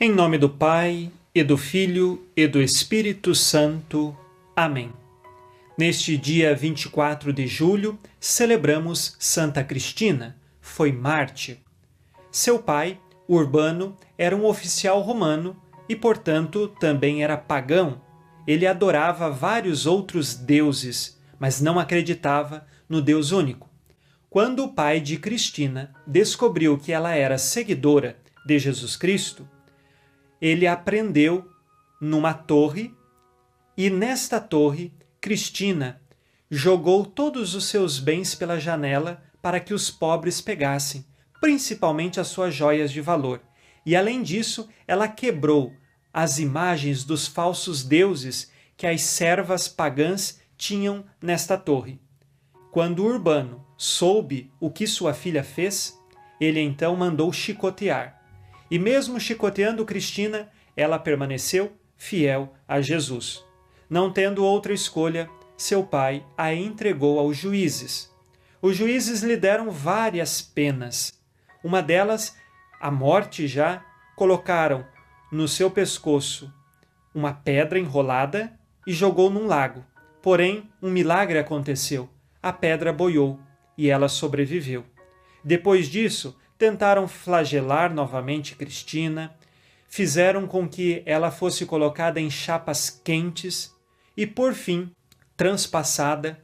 Em nome do Pai, e do Filho, e do Espírito Santo. Amém. Neste dia 24 de julho, celebramos Santa Cristina, foi mártir. Seu pai, Urbano, era um oficial romano e, portanto, também era pagão. Ele adorava vários outros deuses, mas não acreditava no Deus único. Quando o pai de Cristina descobriu que ela era seguidora de Jesus Cristo, ele aprendeu numa torre e nesta torre Cristina jogou todos os seus bens pela janela para que os pobres pegassem, principalmente as suas joias de valor. E além disso, ela quebrou as imagens dos falsos deuses que as servas pagãs tinham nesta torre. Quando Urbano soube o que sua filha fez, ele então mandou chicotear e mesmo chicoteando Cristina, ela permaneceu fiel a Jesus. Não tendo outra escolha, seu pai a entregou aos juízes. Os juízes lhe deram várias penas. Uma delas, a morte já, colocaram no seu pescoço uma pedra enrolada e jogou num lago. Porém, um milagre aconteceu. A pedra boiou e ela sobreviveu. Depois disso, tentaram flagelar novamente Cristina, fizeram com que ela fosse colocada em chapas quentes e, por fim, transpassada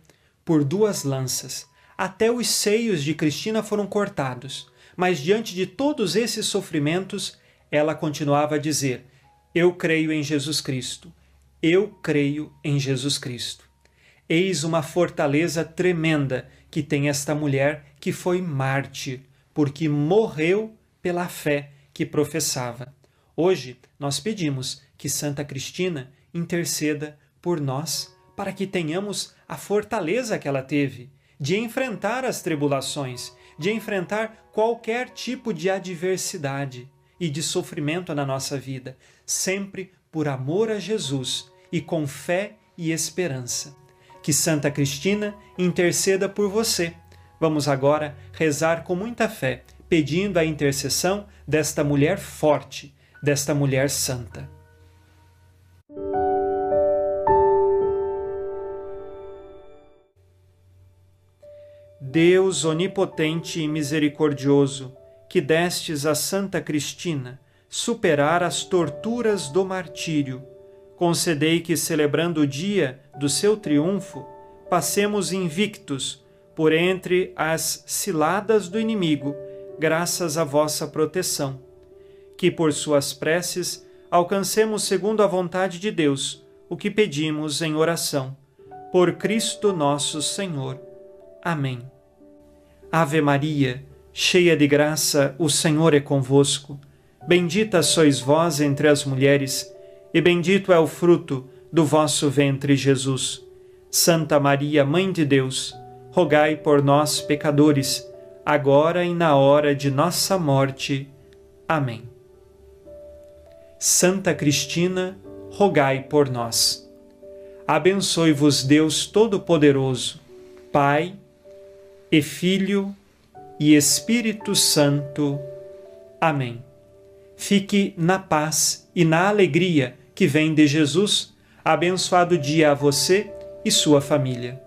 por duas lanças. Até os seios de Cristina foram cortados, mas diante de todos esses sofrimentos, ela continuava a dizer: Eu creio em Jesus Cristo. Eu creio em Jesus Cristo. Eis uma fortaleza tremenda que tem esta mulher que foi mártir porque morreu pela fé que professava. Hoje nós pedimos que Santa Cristina interceda por nós para que tenhamos a fortaleza que ela teve de enfrentar as tribulações, de enfrentar qualquer tipo de adversidade e de sofrimento na nossa vida, sempre por amor a Jesus e com fé e esperança. Que Santa Cristina interceda por você Vamos agora rezar com muita fé, pedindo a intercessão desta mulher forte, desta mulher santa. Deus onipotente e misericordioso, que destes a Santa Cristina superar as torturas do martírio, concedei que, celebrando o dia do seu triunfo, passemos invictos por entre as ciladas do inimigo, graças à vossa proteção. Que por suas preces alcancemos segundo a vontade de Deus o que pedimos em oração. Por Cristo nosso Senhor. Amém. Ave Maria, cheia de graça, o Senhor é convosco. Bendita sois vós entre as mulheres, e bendito é o fruto do vosso ventre, Jesus. Santa Maria, Mãe de Deus, rogai por nós, pecadores, agora e na hora de nossa morte. Amém. Santa Cristina, rogai por nós. Abençoe-vos Deus Todo-Poderoso, Pai e Filho e Espírito Santo. Amém. Fique na paz e na alegria que vem de Jesus. Abençoado dia a você e sua família.